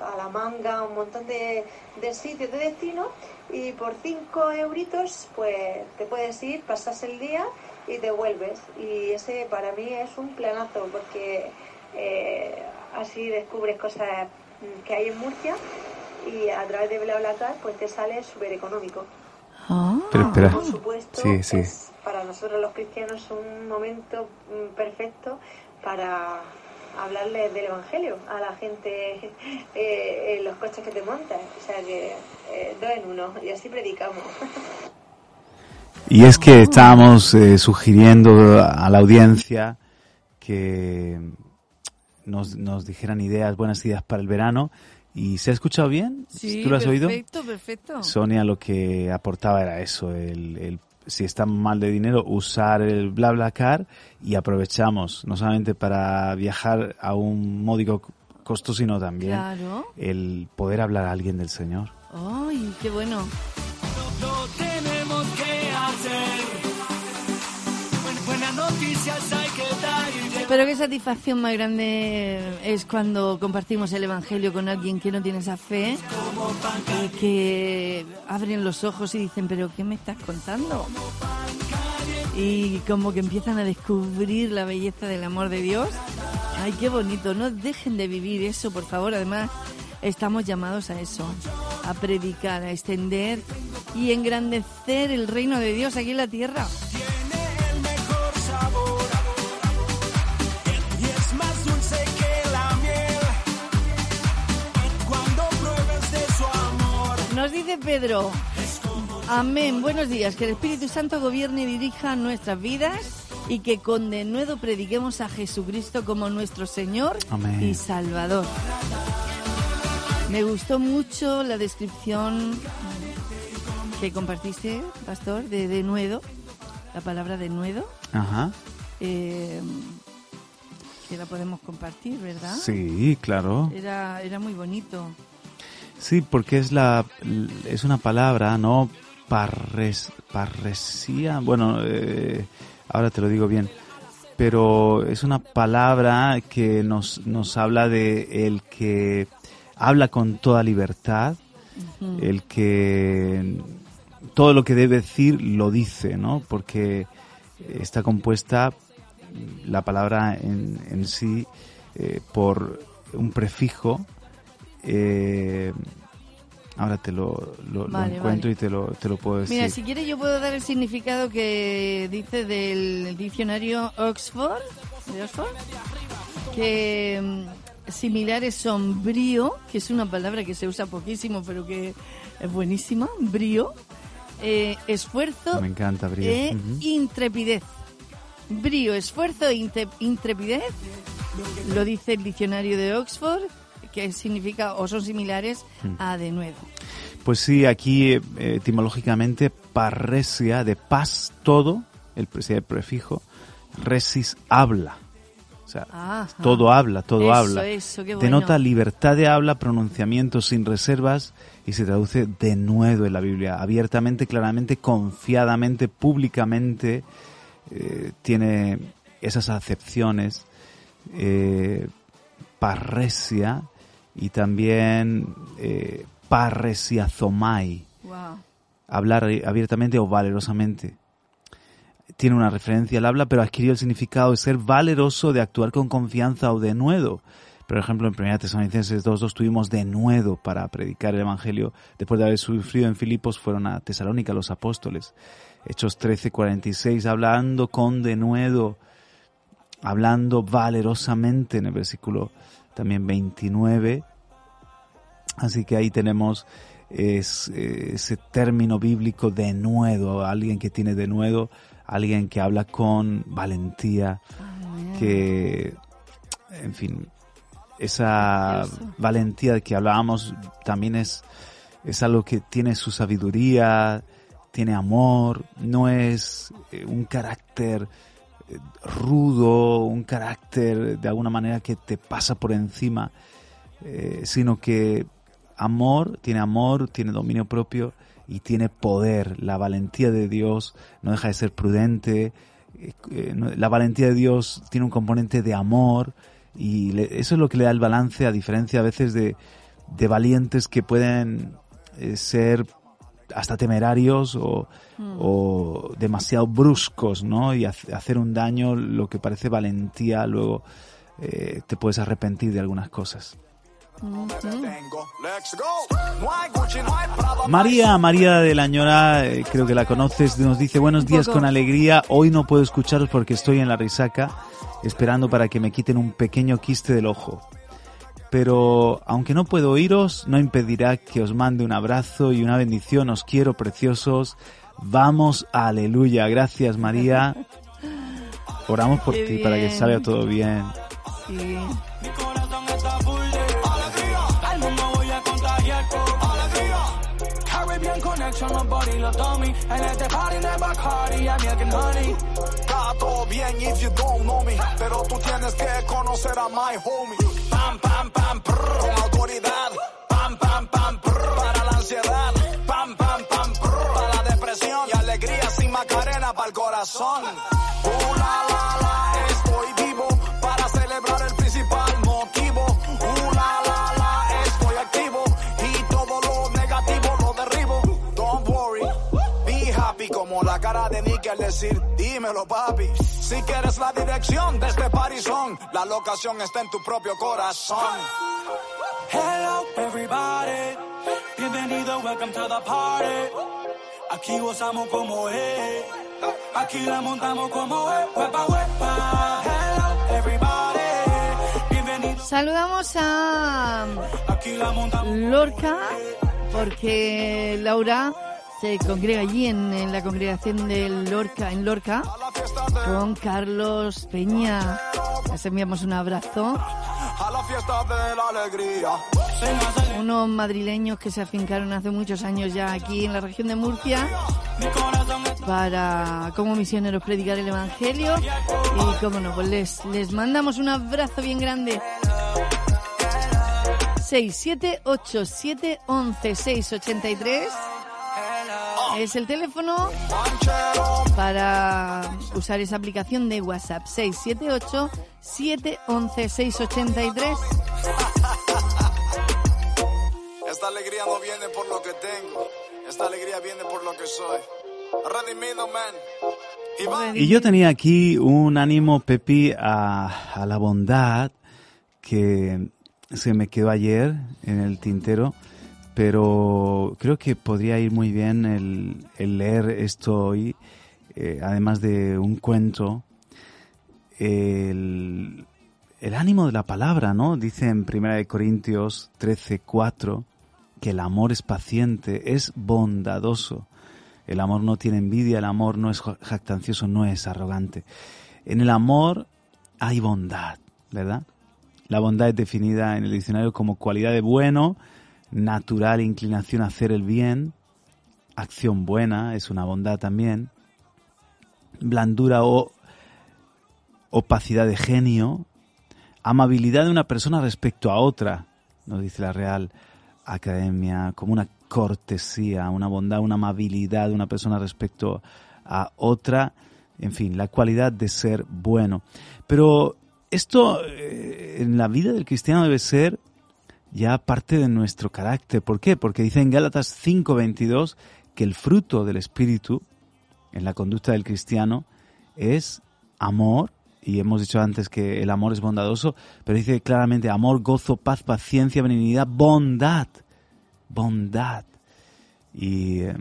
a la manga, un montón de, de sitios de destino y por 5 euritos pues te puedes ir, pasas el día y te vuelves y ese para mí es un planazo porque eh, así descubres cosas mm, que hay en Murcia y a través de BlaBlaCar pues te sale súper económico. Ah, Pero espera. Por supuesto, Sí, sí. es para nosotros los cristianos un momento mm, perfecto para hablarles del Evangelio a la gente eh, en los coches que te montas. O sea que eh, dos en uno y así predicamos. Y es que estábamos eh, sugiriendo a la audiencia que nos, nos dijeran ideas, buenas ideas para el verano. ¿Y se ha escuchado bien? sí, ¿Tú lo has oído? perfecto, perfecto. Sonia lo que aportaba era eso, el, el- si está mal de dinero, usar el BlaBlaCar y aprovechamos no solamente para viajar a un módico costo, sino también Claro. el poder hablar a alguien del Señor. Ay, qué bueno. Lo tenemos que hacer. Buen- Buenas noticias Pero qué satisfacción más grande es cuando compartimos el Evangelio con alguien que no tiene esa fe y que abren los ojos y dicen, pero ¿qué me estás contando? Y como que empiezan a descubrir la belleza del amor de Dios. Ay, qué bonito. No dejen de vivir eso, por favor. Además, estamos llamados a eso, a predicar, a extender y engrandecer el reino de Dios aquí en la tierra. Nos dice Pedro, amén, buenos días, que el Espíritu Santo gobierne y dirija nuestras vidas y que con denuedo prediquemos a Jesucristo como nuestro Señor Amén. y Salvador. Me gustó mucho la descripción que compartiste, pastor, de denuedo, la palabra denuedo, Ajá. eh, que la podemos compartir, ¿verdad? Sí, claro. Era, era muy bonito. Sí, porque es la es una palabra, ¿no? Parres, parresía. Bueno, eh, ahora te lo digo bien. Pero es una palabra que nos, nos habla de el que habla con toda libertad, el que todo lo que debe decir lo dice, ¿no? Porque está compuesta la palabra en, en sí eh, por un prefijo. Eh, ahora te lo, lo- lo Vale, encuentro vale. y te lo, te lo puedo decir. Mira, si quieres yo puedo dar el significado que dice del diccionario Oxford, de Oxford, que mm, similares son brío, que es una palabra que se usa poquísimo, pero que es buenísima, brío, eh, esfuerzo Me encanta, Brío. e intrepidez. Brío, esfuerzo e intrepidez, lo dice el diccionario de Oxford, que significa o son similares Mm. a denuedo. Pues sí, aquí eh, etimológicamente parresia, de paz todo, el, el prefijo, resis habla. O sea, Ajá. todo habla, todo Eso, habla. eso, qué Denota libertad de habla, pronunciamiento sin reservas y se traduce de nuevo en la Biblia, abiertamente, claramente, confiadamente, públicamente, eh, tiene esas acepciones, eh, parresia y también eh, parresiazomai, Wow. hablar abiertamente o valerosamente. Tiene una referencia al habla, pero adquirió el significado de ser valeroso, de actuar con confianza o de nuevo. Por ejemplo, en 1 Tesalonicenses 2.2 tuvimos de nuevo para predicar el Evangelio. Después de haber sufrido en Filipos, fueron a Tesalónica los apóstoles. Hechos 13.46, hablando con de nuevo, hablando valerosamente en el versículo también 29. Así que ahí tenemos es, eh, ese término bíblico de nuevo, alguien que tiene de nuevo, alguien que habla con valentía, que, en fin, esa valentía de que hablábamos también es, es algo que tiene su sabiduría, tiene amor, no es eh, un carácter rudo, un carácter de alguna manera que te pasa por encima, eh, sino que amor, tiene amor, tiene dominio propio y tiene poder. La valentía de Dios no deja de ser prudente. eh, eh, La valentía de Dios tiene un componente de amor y le- eso es lo que le da el balance a diferencia a veces de, de valientes que pueden eh, ser hasta temerarios o, o demasiado bruscos, ¿no? Y hace- hacer un daño, lo que parece valentía, luego eh, te puedes arrepentir de algunas cosas. María, María de la Ñora, eh, creo que la conoces, nos dice buenos días con alegría. Hoy no puedo escucharos porque estoy en la risaca, esperando para que me quiten un pequeño quiste del ojo. Pero aunque no puedo oíros, no impedirá que os mande un abrazo y una bendición. Os quiero, preciosos. Vamos, aleluya. Gracias, María. Oramos por Qué ti para que salga todo bien. Sí. Este. Está todo bien if you don't know me, pero tú tienes que conocer a my homie. Pam, pam, pam, prr, con autoridad. Pam, pam, pam, prr, para la ansiedad. Pam, pam, pam, prr, para la depresión. Y alegría sin macarena para el corazón. Uh, la, la, la, cara de Nicky al decir, dímelo papi. Si quieres la dirección de este parizón, la locación está en tu propio corazón. Hello, everybody. Bienvenido, welcome to the party. Aquí gozamos como es. Aquí la montamos como es. Huepa, huepa. Hello, everybody. Bienvenido. Saludamos a. Lorca porque Laura se congrega allí en, la congregación de Lorca, en Lorca, con Carlos Peña. Les enviamos un abrazo. Unos madrileños que se afincaron hace muchos años ya aquí en la región de Murcia para como misioneros predicar el Evangelio. Y cómo no, pues les, les mandamos un abrazo bien grande. 678711683 es el teléfono para usar esa aplicación de WhatsApp 678 711 683 Esta alegría no viene por lo que tengo, esta alegría viene por lo que soy. Redimido, man. Y yo tenía aquí un ánimo, Pepi, a, a la bondad que se me quedó ayer en el tintero, pero creo que podría ir muy bien el, el leer esto hoy, eh, además de un cuento, el, el ánimo de la palabra, ¿no? Dice en 1 Corintios 13, 4, que el amor es paciente, es bondadoso. El amor no tiene envidia, el amor no es ja- jactancioso, no es arrogante. En el amor hay bondad, ¿verdad? La bondad es definida en el diccionario como cualidad de bueno, natural inclinación a hacer el bien, acción buena, es una bondad también, blandura o opacidad de genio, amabilidad de una persona respecto a otra, nos dice la Real Academia, como una cortesía, una bondad, una amabilidad de una persona respecto a otra, en fin, la cualidad de ser bueno. Pero esto eh, en la vida del cristiano debe ser ya parte de nuestro carácter. ¿Por qué? Porque dice en Gálatas 5:22 que el fruto del Espíritu en la conducta del cristiano es amor, y hemos dicho antes que el amor es bondadoso, pero dice claramente amor, gozo, paz, paciencia, benignidad, bondad, bondad. Y eh,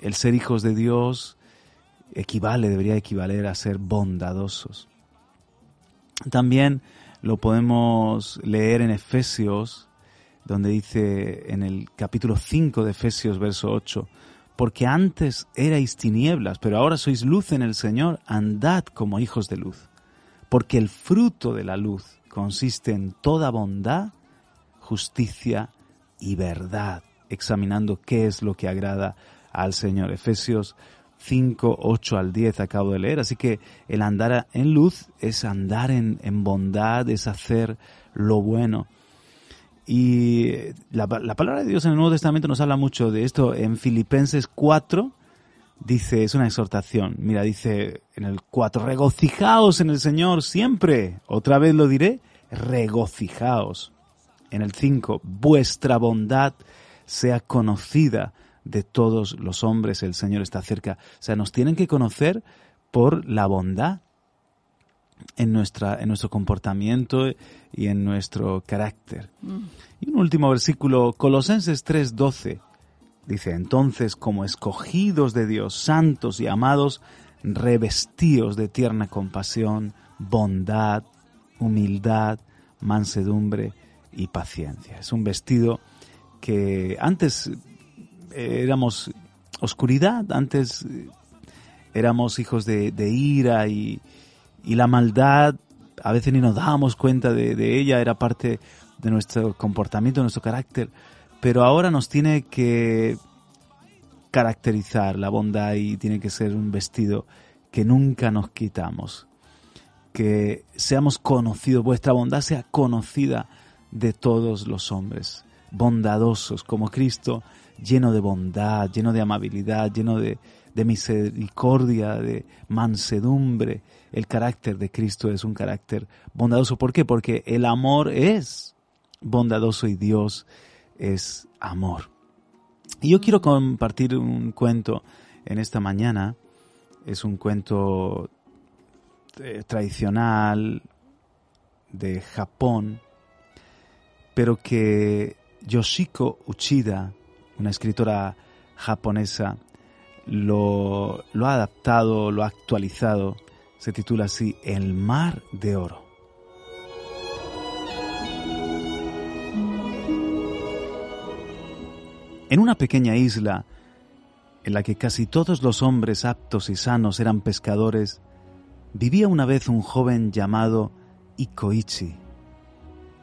el ser hijos de Dios equivale, debería equivaler a ser bondadosos. También lo podemos leer en Efesios, donde dice en el capítulo 5 de Efesios, verso 8, porque antes erais tinieblas, pero ahora sois luz en el Señor, andad como hijos de luz, porque el fruto de la luz consiste en toda bondad, justicia y verdad, examinando qué es lo que agrada al Señor. Efesios 5, 8 al 10 acabo de leer. Así que el andar en luz es andar en, en bondad, es hacer lo bueno. Y la, la palabra de Dios en el Nuevo Testamento nos habla mucho de esto. En Filipenses 4 dice, es una exhortación. Mira, dice en el 4, regocijaos en el Señor siempre. Otra vez lo diré, regocijaos. En el 5, vuestra bondad sea conocida de todos los hombres, el Señor está cerca. O sea, nos tienen que conocer por la bondad en, nuestra, en nuestro comportamiento y en nuestro carácter. Y un último versículo, Colosenses 3:12, dice, entonces como escogidos de Dios, santos y amados, revestíos de tierna compasión, bondad, humildad, mansedumbre y paciencia. Es un vestido que antes éramos oscuridad, antes eh, éramos hijos de, de ira y, y la maldad, a veces ni nos dábamos cuenta de, de ella, era parte de nuestro comportamiento, de nuestro carácter, pero ahora nos tiene que caracterizar la bondad y tiene que ser un vestido que nunca nos quitamos, que seamos conocidos, vuestra bondad sea conocida de todos los hombres, bondadosos como Cristo, lleno de bondad, lleno de amabilidad, lleno de, misericordia, de mansedumbre. El carácter de Cristo es un carácter bondadoso. ¿Por qué? Porque el amor es bondadoso y Dios es amor. Y yo quiero compartir un cuento en esta mañana. Es un cuento eh, tradicional de Japón, pero que Yoshiko Uchida, una escritora japonesa, lo, ha adaptado, lo ha actualizado. Se titula así El mar de oro. En una pequeña isla, en la que casi todos los hombres aptos y sanos eran pescadores, vivía una vez un joven llamado Ikoichi.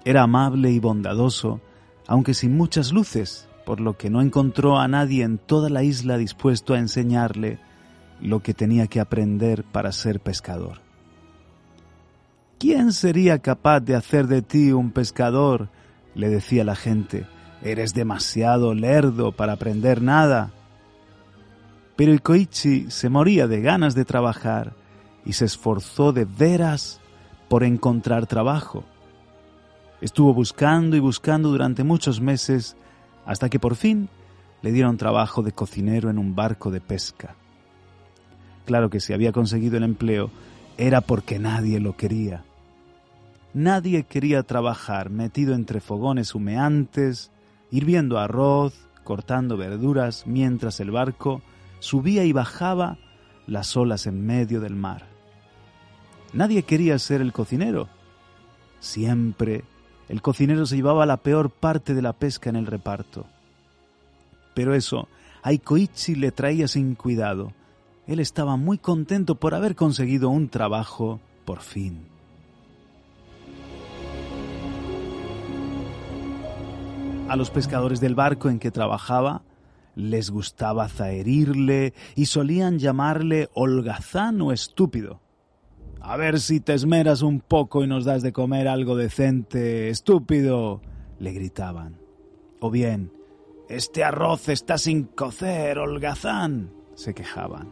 Era amable y bondadoso, aunque sin muchas luces, por lo que no encontró a nadie en toda la isla dispuesto a enseñarle lo que tenía que aprender para ser pescador. ¿Quién sería capaz de hacer de ti un pescador? le decía la gente. Eres demasiado lerdo para aprender nada. Pero Ikoichi se moría de ganas de trabajar y se esforzó de veras por encontrar trabajo. Estuvo buscando y buscando durante muchos meses hasta que por fin le dieron trabajo de cocinero en un barco de pesca. Claro que si había conseguido el empleo era porque nadie lo quería. Nadie quería trabajar metido entre fogones humeantes, hirviendo arroz, cortando verduras, mientras el barco subía y bajaba las olas en medio del mar. Nadie quería ser el cocinero. Siempre el cocinero se llevaba la peor parte de la pesca en el reparto. Pero eso a le traía sin cuidado. Él estaba muy contento por haber conseguido un trabajo por fin. A los pescadores del barco en que trabajaba les gustaba zaherirle y solían llamarle holgazán o estúpido. A ver si te esmeras un poco y nos das de comer algo decente, estúpido, le gritaban. O bien, este arroz está sin cocer, holgazán, se quejaban.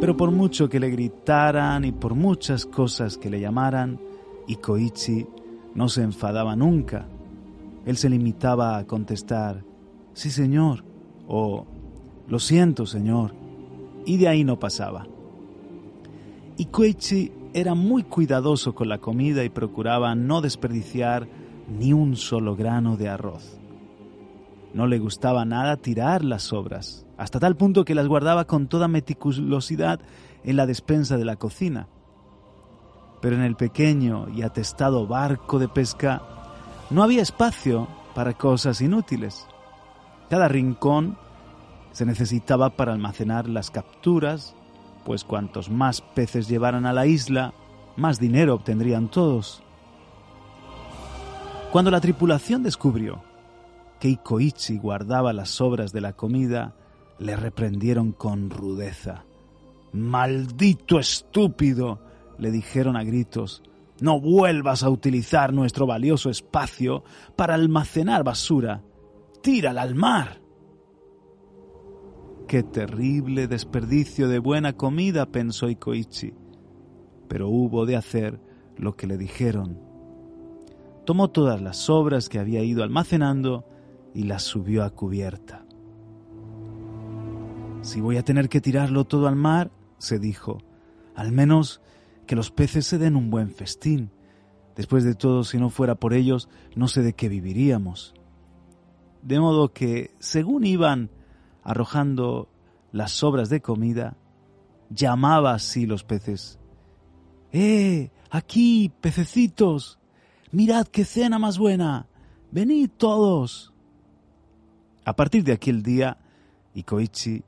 Pero por mucho que le gritaran y por muchas cosas que le llamaran, Ikoichi no se enfadaba nunca. Él se limitaba a contestar, sí señor, o lo siento señor, y de ahí no pasaba. Ikoichi era muy cuidadoso con la comida y procuraba no desperdiciar ni un solo grano de arroz. No le gustaba nada tirar las sobras, hasta tal punto que las guardaba con toda meticulosidad en la despensa de la cocina. Pero en el pequeño y atestado barco de pesca no había espacio para cosas inútiles. Cada rincón se necesitaba para almacenar las capturas, pues cuantos más peces llevaran a la isla, más dinero obtendrían todos. Cuando la tripulación descubrió que Ikoichi guardaba las sobras de la comida, le reprendieron con rudeza. ¡Maldito estúpido! le dijeron a gritos. No vuelvas a utilizar nuestro valioso espacio para almacenar basura. Tírala al mar. Qué terrible desperdicio de buena comida, pensó Ikoichi. Pero hubo de hacer lo que le dijeron. Tomó todas las sobras que había ido almacenando y las subió a cubierta. Si voy a tener que tirarlo todo al mar, se dijo, al menos que los peces se den un buen festín. Después de todo, si no fuera por ellos, no sé de qué viviríamos. De modo que, según iban arrojando las sobras de comida, llamaba así los peces. ¡Eh! Aquí, pececitos. Mirad qué cena más buena. Venid todos. A partir de aquel día, Ikoichi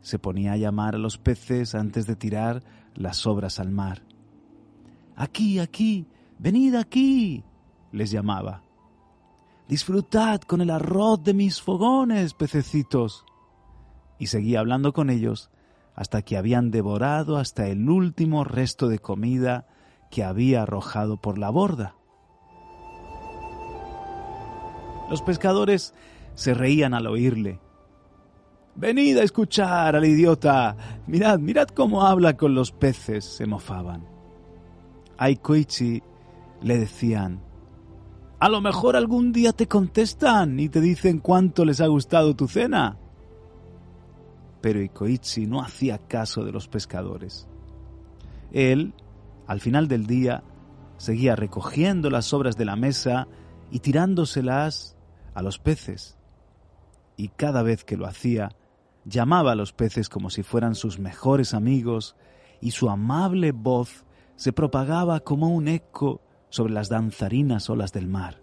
se ponía a llamar a los peces antes de tirar las sobras al mar. Aquí, aquí, venid aquí, les llamaba. Disfrutad con el arroz de mis fogones, pececitos. Y seguía hablando con ellos hasta que habían devorado hasta el último resto de comida que había arrojado por la borda. Los pescadores se reían al oírle. Venid a escuchar al idiota. Mirad, mirad cómo habla con los peces, se mofaban. A le decían, a lo mejor algún día te contestan y te dicen cuánto les ha gustado tu cena. Pero Ikoichi no hacía caso de los pescadores. Él, al final del día, seguía recogiendo las sobras de la mesa y tirándoselas a los peces. Y cada vez que lo hacía, llamaba a los peces como si fueran sus mejores amigos y su amable voz se propagaba como un eco sobre las danzarinas olas del mar.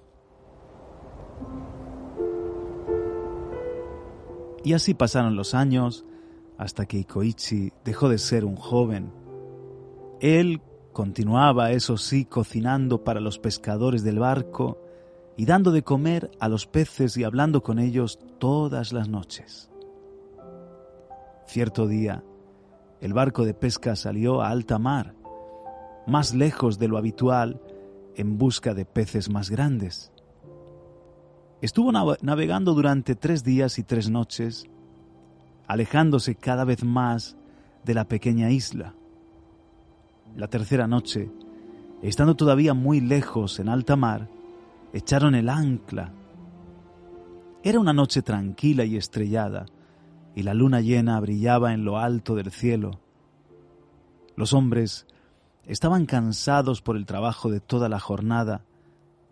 Y así pasaron los años hasta que Ikoichi dejó de ser un joven Él continuaba, eso sí, cocinando para los pescadores del barco y dando de comer a los peces y hablando con ellos todas las noches. Cierto día, el barco de pesca salió a alta mar, más lejos de lo habitual, en busca de peces más grandes. Estuvo nav- navegando durante tres días y tres noches, alejándose cada vez más de la pequeña isla. La tercera noche, estando todavía muy lejos en alta mar, echaron el ancla. Era una noche tranquila y estrellada, y la luna llena brillaba en lo alto del cielo. Los hombres estaban cansados por el trabajo de toda la jornada,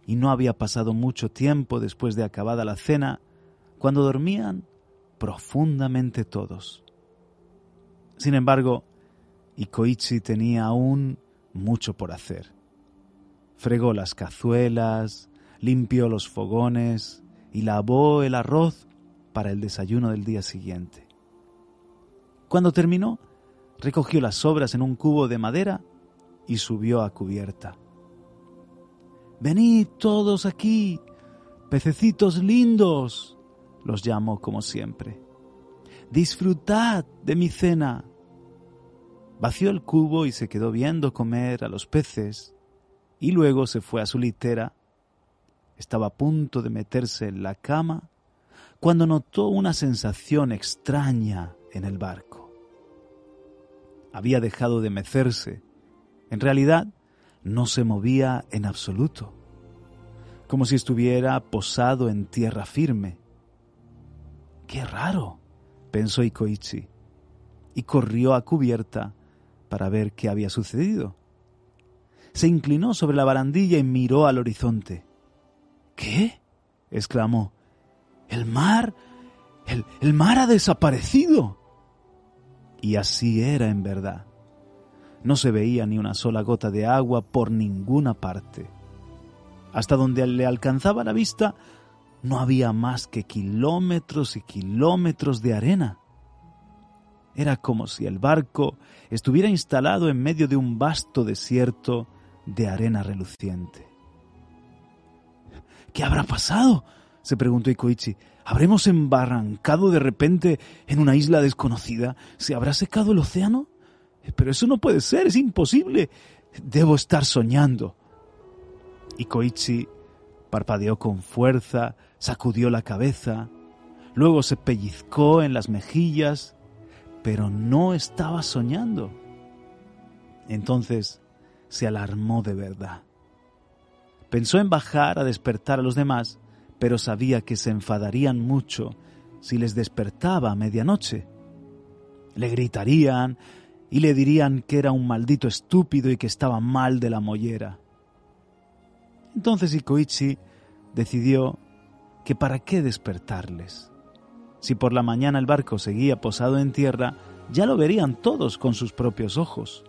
y no había pasado mucho tiempo después de acabada la cena, cuando dormían profundamente todos. Sin embargo, Ikoichi tenía aún mucho por hacer. Fregó las cazuelas, limpió los fogones y lavó el arroz para el desayuno del día siguiente. Cuando terminó, recogió las sobras en un cubo de madera y subió a cubierta. Venid todos aquí, pececitos lindos, los llamó como siempre. Disfrutad de mi cena. Vació el cubo y se quedó viendo comer a los peces y luego se fue a su litera. Estaba a punto de meterse en la cama cuando notó una sensación extraña en el barco. Había dejado de mecerse. En realidad, no se movía en absoluto, como si estuviera posado en tierra firme. ¡Qué raro! pensó Ikoichi, y corrió a cubierta para ver qué había sucedido. Se inclinó sobre la barandilla y miró al horizonte. ¿Qué? exclamó. El mar. El, el mar ha desaparecido. Y así era en verdad. No se veía ni una sola gota de agua por ninguna parte. Hasta donde le alcanzaba la vista no había más que kilómetros y kilómetros de arena. Era como si el barco estuviera instalado en medio de un vasto desierto de arena reluciente. ¿Qué habrá pasado? se preguntó Ikoichi. ¿Habremos embarrancado de repente en una isla desconocida? ¿Se habrá secado el océano? Pero eso no puede ser, es imposible. Debo estar soñando. Y Koichi parpadeó con fuerza, sacudió la cabeza, luego se pellizcó en las mejillas, pero no estaba soñando. Entonces se alarmó de verdad. Pensó en bajar a despertar a los demás, pero sabía que se enfadarían mucho si les despertaba a medianoche. Le gritarían, y le dirían que era un maldito estúpido y que estaba mal de la mollera. Entonces Ikoichi decidió que para qué despertarles. Si por la mañana el barco seguía posado en tierra, ya lo verían todos con sus propios ojos.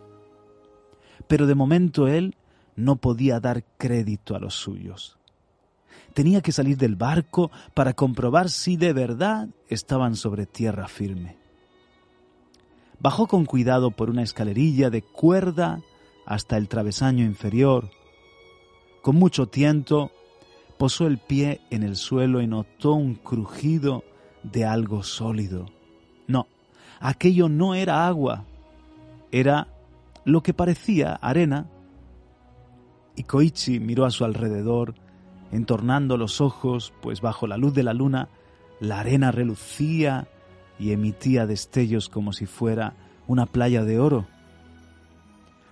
Pero de momento él no podía dar crédito a los suyos. Tenía que salir del barco para comprobar si de verdad estaban sobre tierra firme bajó con cuidado por una escalerilla de cuerda hasta el travesaño inferior. Con mucho tiento, posó el pie en el suelo y notó un crujido de algo sólido. No, aquello no era agua, era lo que parecía arena. Y Koichi miró a su alrededor, entornando los ojos, pues bajo la luz de la luna la arena relucía y emitía destellos como si fuera una playa de oro.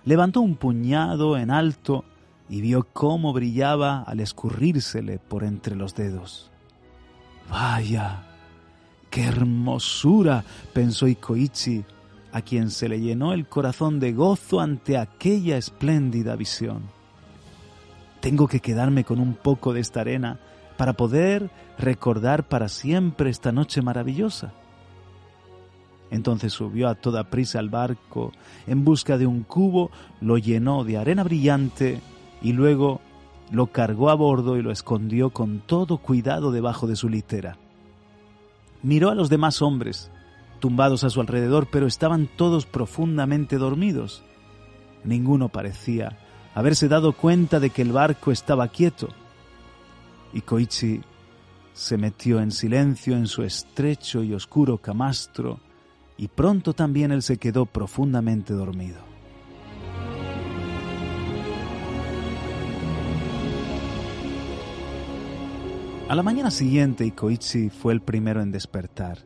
Levantó un puñado en alto y vio cómo brillaba al escurrírsele por entre los dedos. Vaya, qué hermosura, pensó Ikoichi, a quien se le llenó el corazón de gozo ante aquella espléndida visión. Tengo que quedarme con un poco de esta arena para poder recordar para siempre esta noche maravillosa. Entonces subió a toda prisa al barco en busca de un cubo, lo llenó de arena brillante y luego lo cargó a bordo y lo escondió con todo cuidado debajo de su litera. Miró a los demás hombres, tumbados a su alrededor, pero estaban todos profundamente dormidos. Ninguno parecía haberse dado cuenta de que el barco estaba quieto. Y Koichi se metió en silencio en su estrecho y oscuro camastro y pronto también él se quedó profundamente dormido. A la mañana siguiente, Ikoichi fue el primero en despertar.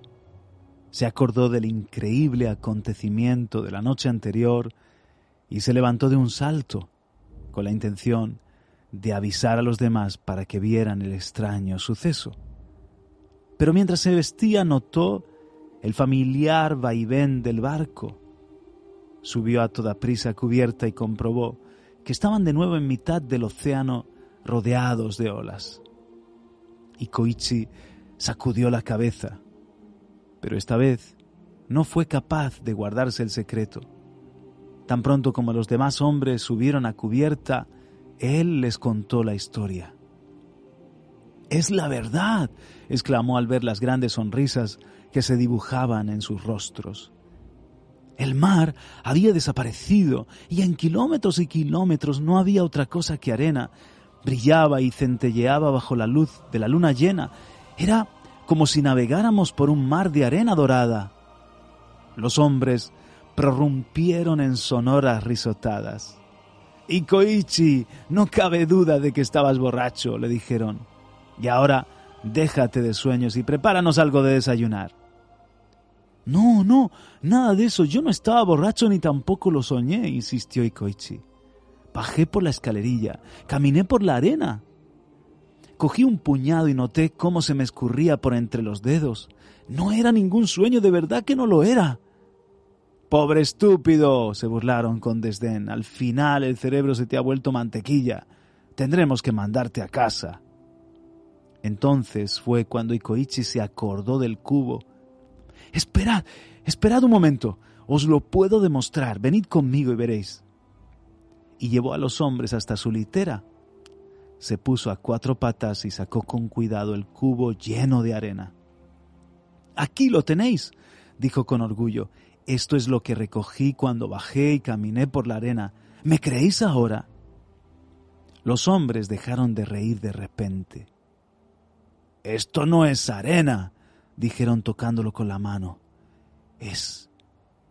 Se acordó del increíble acontecimiento de la noche anterior y se levantó de un salto, con la intención de avisar a los demás para que vieran el extraño suceso. Pero mientras se vestía notó el familiar vaivén del barco. Subió a toda prisa cubierta y comprobó que estaban de nuevo en mitad del océano rodeados de olas. Y Koichi sacudió la cabeza, pero esta vez no fue capaz de guardarse el secreto. Tan pronto como los demás hombres subieron a cubierta, él les contó la historia. Es la verdad, exclamó al ver las grandes sonrisas que se dibujaban en sus rostros. El mar había desaparecido y en kilómetros y kilómetros no había otra cosa que arena. Brillaba y centelleaba bajo la luz de la luna llena. Era como si navegáramos por un mar de arena dorada. Los hombres prorrumpieron en sonoras risotadas. Y Koichi, no cabe duda de que estabas borracho, le dijeron. Y ahora déjate de sueños y prepáranos algo de desayunar. No, no, nada de eso. Yo no estaba borracho ni tampoco lo soñé, insistió Ikoichi. Bajé por la escalerilla, caminé por la arena. Cogí un puñado y noté cómo se me escurría por entre los dedos. No era ningún sueño, de verdad que no lo era. Pobre estúpido, se burlaron con desdén. Al final el cerebro se te ha vuelto mantequilla. Tendremos que mandarte a casa. Entonces fue cuando Ikoichi se acordó del cubo. Esperad, esperad un momento. Os lo puedo demostrar. Venid conmigo y veréis. Y llevó a los hombres hasta su litera. Se puso a cuatro patas y sacó con cuidado el cubo lleno de arena. Aquí lo tenéis, dijo con orgullo. Esto es lo que recogí cuando bajé y caminé por la arena. ¿Me creéis ahora? Los hombres dejaron de reír de repente. Esto no es arena, dijeron tocándolo con la mano. Es...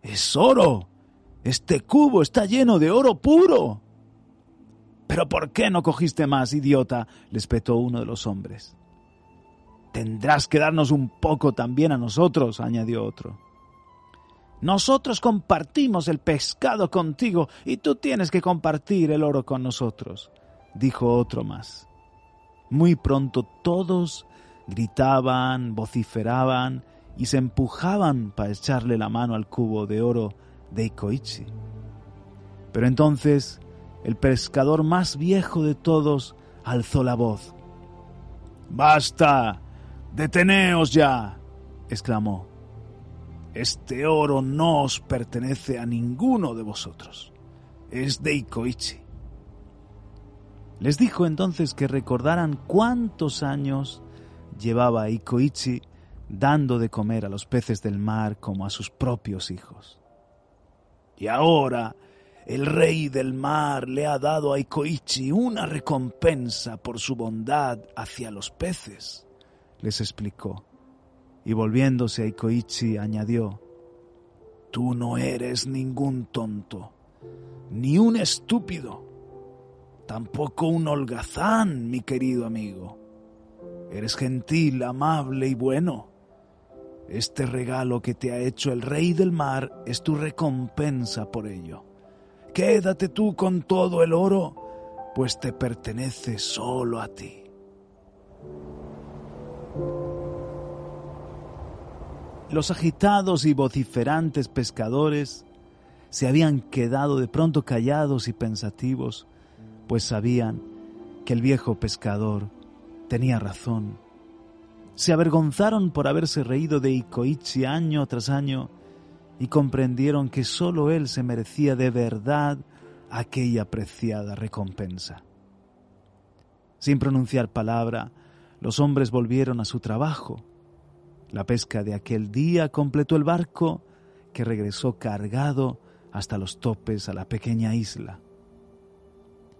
es oro. Este cubo está lleno de oro puro. ¿Pero por qué no cogiste más, idiota? le espetó uno de los hombres. Tendrás que darnos un poco también a nosotros, añadió otro. Nosotros compartimos el pescado contigo y tú tienes que compartir el oro con nosotros, dijo otro más. Muy pronto todos gritaban, vociferaban y se empujaban para echarle la mano al cubo de oro de Ikoichi. Pero entonces el pescador más viejo de todos alzó la voz. ¡Basta! ¡Deteneos ya! exclamó. Este oro no os pertenece a ninguno de vosotros. Es de Ikoichi. Les dijo entonces que recordaran cuántos años llevaba Ikoichi dando de comer a los peces del mar como a sus propios hijos. Y ahora el rey del mar le ha dado a Ikoichi una recompensa por su bondad hacia los peces, les explicó. Y volviéndose a Ikoichi añadió, Tú no eres ningún tonto, ni un estúpido, tampoco un holgazán, mi querido amigo. Eres gentil, amable y bueno. Este regalo que te ha hecho el rey del mar es tu recompensa por ello. Quédate tú con todo el oro, pues te pertenece solo a ti. Los agitados y vociferantes pescadores se habían quedado de pronto callados y pensativos, pues sabían que el viejo pescador tenía razón. Se avergonzaron por haberse reído de Ikoichi año tras año y comprendieron que sólo él se merecía de verdad aquella preciada recompensa. Sin pronunciar palabra, los hombres volvieron a su trabajo. La pesca de aquel día completó el barco que regresó cargado hasta los topes a la pequeña isla.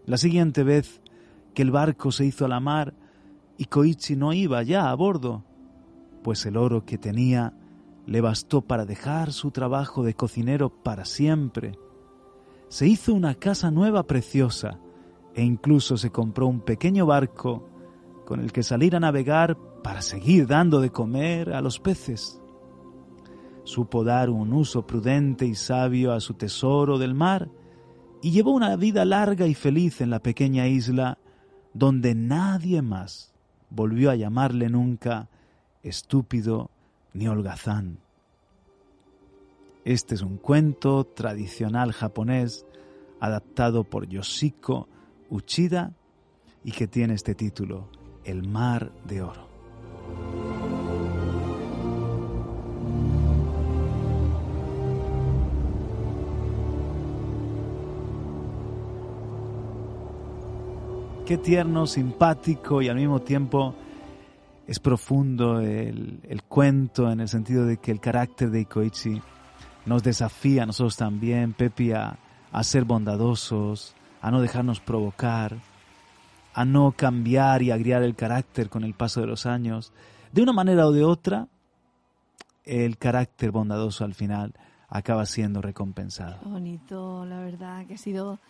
La siguiente vez que el barco se hizo a la mar y Koichi no iba ya a bordo, pues el oro que tenía le bastó para dejar su trabajo de cocinero para siempre. Se hizo una casa nueva preciosa e incluso se compró un pequeño barco con el que salir a navegar para seguir dando de comer a los peces. Supo dar un uso prudente y sabio a su tesoro del mar y llevó una vida larga y feliz en la pequeña isla donde nadie más volvió a llamarle nunca estúpido ni holgazán. Este es un cuento tradicional japonés adaptado por Yoshiko Uchida y que tiene este título, El mar de oro. Qué tierno, simpático y al mismo tiempo es profundo el, el cuento en el sentido de que el carácter de Ikoichi nos desafía a nosotros también, Pepi, a, a ser bondadosos, a no dejarnos provocar, a no cambiar y agriar el carácter con el paso de los años. De una manera o de otra, el carácter bondadoso al final acaba siendo recompensado. Qué bonito, la verdad, que ha sido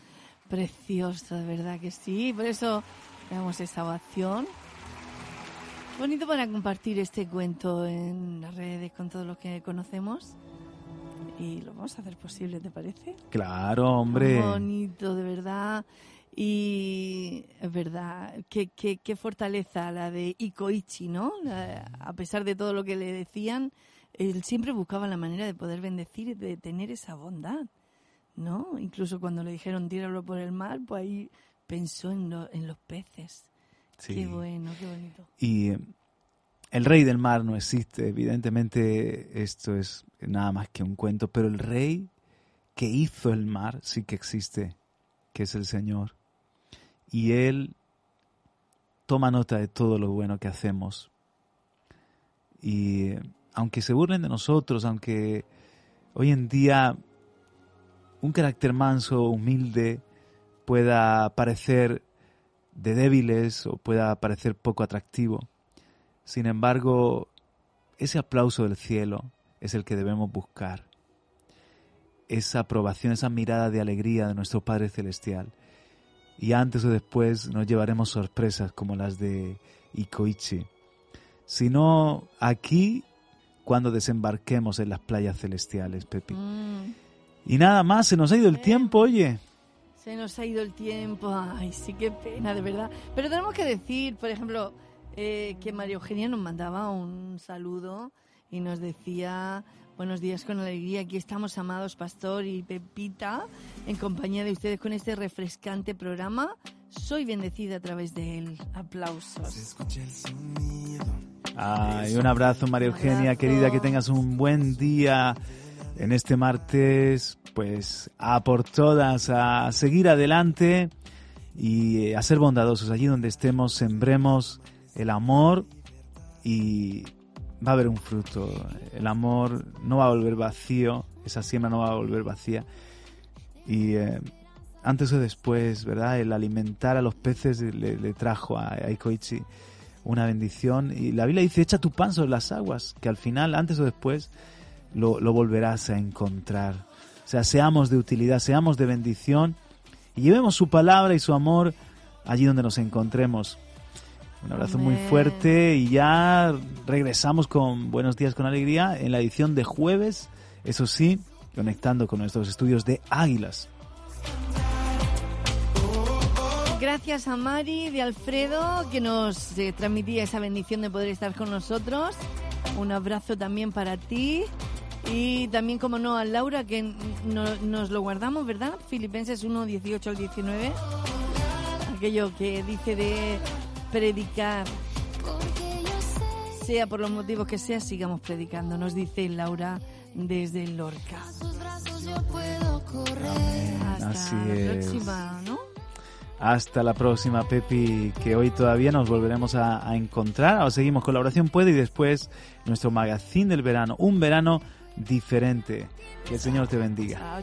precioso, de verdad que sí. Por eso damos esta ovación. Bonito para compartir este cuento en las redes con todos los que conocemos. Y lo vamos a hacer posible, ¿te parece? Claro, hombre. Bonito, de verdad. Y es verdad, qué, qué, qué fortaleza la de Ikoichi, ¿no? La- a pesar de todo lo que le decían, él siempre buscaba la manera de poder bendecir y de tener esa bondad, ¿no? Incluso cuando le dijeron tíralo por el mar, pues ahí pensó en, lo- en los peces. Sí. Qué bueno, qué bonito. Y eh, el rey del mar no existe, evidentemente esto es nada más que un cuento, pero el rey que hizo el mar sí que existe, que es el Señor. Y Él toma nota de todo lo bueno que hacemos. Y eh, aunque se burlen de nosotros, aunque hoy en día un carácter manso, humilde, pueda parecer de débiles o pueda parecer poco atractivo. Sin embargo, ese aplauso del cielo es el que debemos buscar. Esa aprobación, esa mirada de alegría de nuestro Padre Celestial. Y antes o después nos llevaremos sorpresas como las de Ikoichi. Sino aquí cuando desembarquemos en las playas celestiales, Pepi. Mm, Y nada más, se nos ha ido el tiempo, oye. se nos ha ido el tiempo. Ay, sí, qué pena, de verdad. Pero tenemos que decir, por ejemplo, eh, que María Eugenia nos mandaba un saludo y nos decía, buenos días con alegría, aquí estamos amados Pastor y Pepita, en compañía de ustedes con este refrescante programa. Soy bendecida a través de él. Aplausos. Ay, un abrazo, María Eugenia, Abrazo. querida, que tengas un buen día en este martes. Pues a por todas, a seguir adelante y eh, a ser bondadosos. Allí donde estemos, sembremos el amor y va a haber un fruto. El amor no va a volver vacío, esa siembra no va a volver vacía. Y eh, antes o después, ¿verdad? El alimentar a los peces le, trajo a, a Ikoichi una bendición. Y la Biblia dice, echa tu pan sobre las aguas, que al final, antes o después, lo, lo volverás a encontrar. O sea, seamos de utilidad, seamos de bendición y llevemos su palabra y su amor allí donde nos encontremos. Un abrazo muy fuerte y ya regresamos con Buenos días con alegría en la edición de jueves, eso sí, conectando con nuestros estudios de Águilas. Gracias a Mari de Alfredo que nos eh, transmitía esa bendición de poder estar con nosotros. Un abrazo también para ti. Y también, como no, a Laura, que no- nos lo guardamos, ¿verdad? Filipenses 1, 18 al 19. Aquello que dice de predicar, sea por los motivos que sea, sigamos predicando, nos dice Laura desde Lorca. Hasta Así la es. próxima, ¿no? Hasta la próxima, Pepi, que hoy todavía nos volveremos a, a encontrar. Ahora seguimos con la oración puede y después nuestro magazine del verano. Un verano diferente. Que el Señor te bendiga.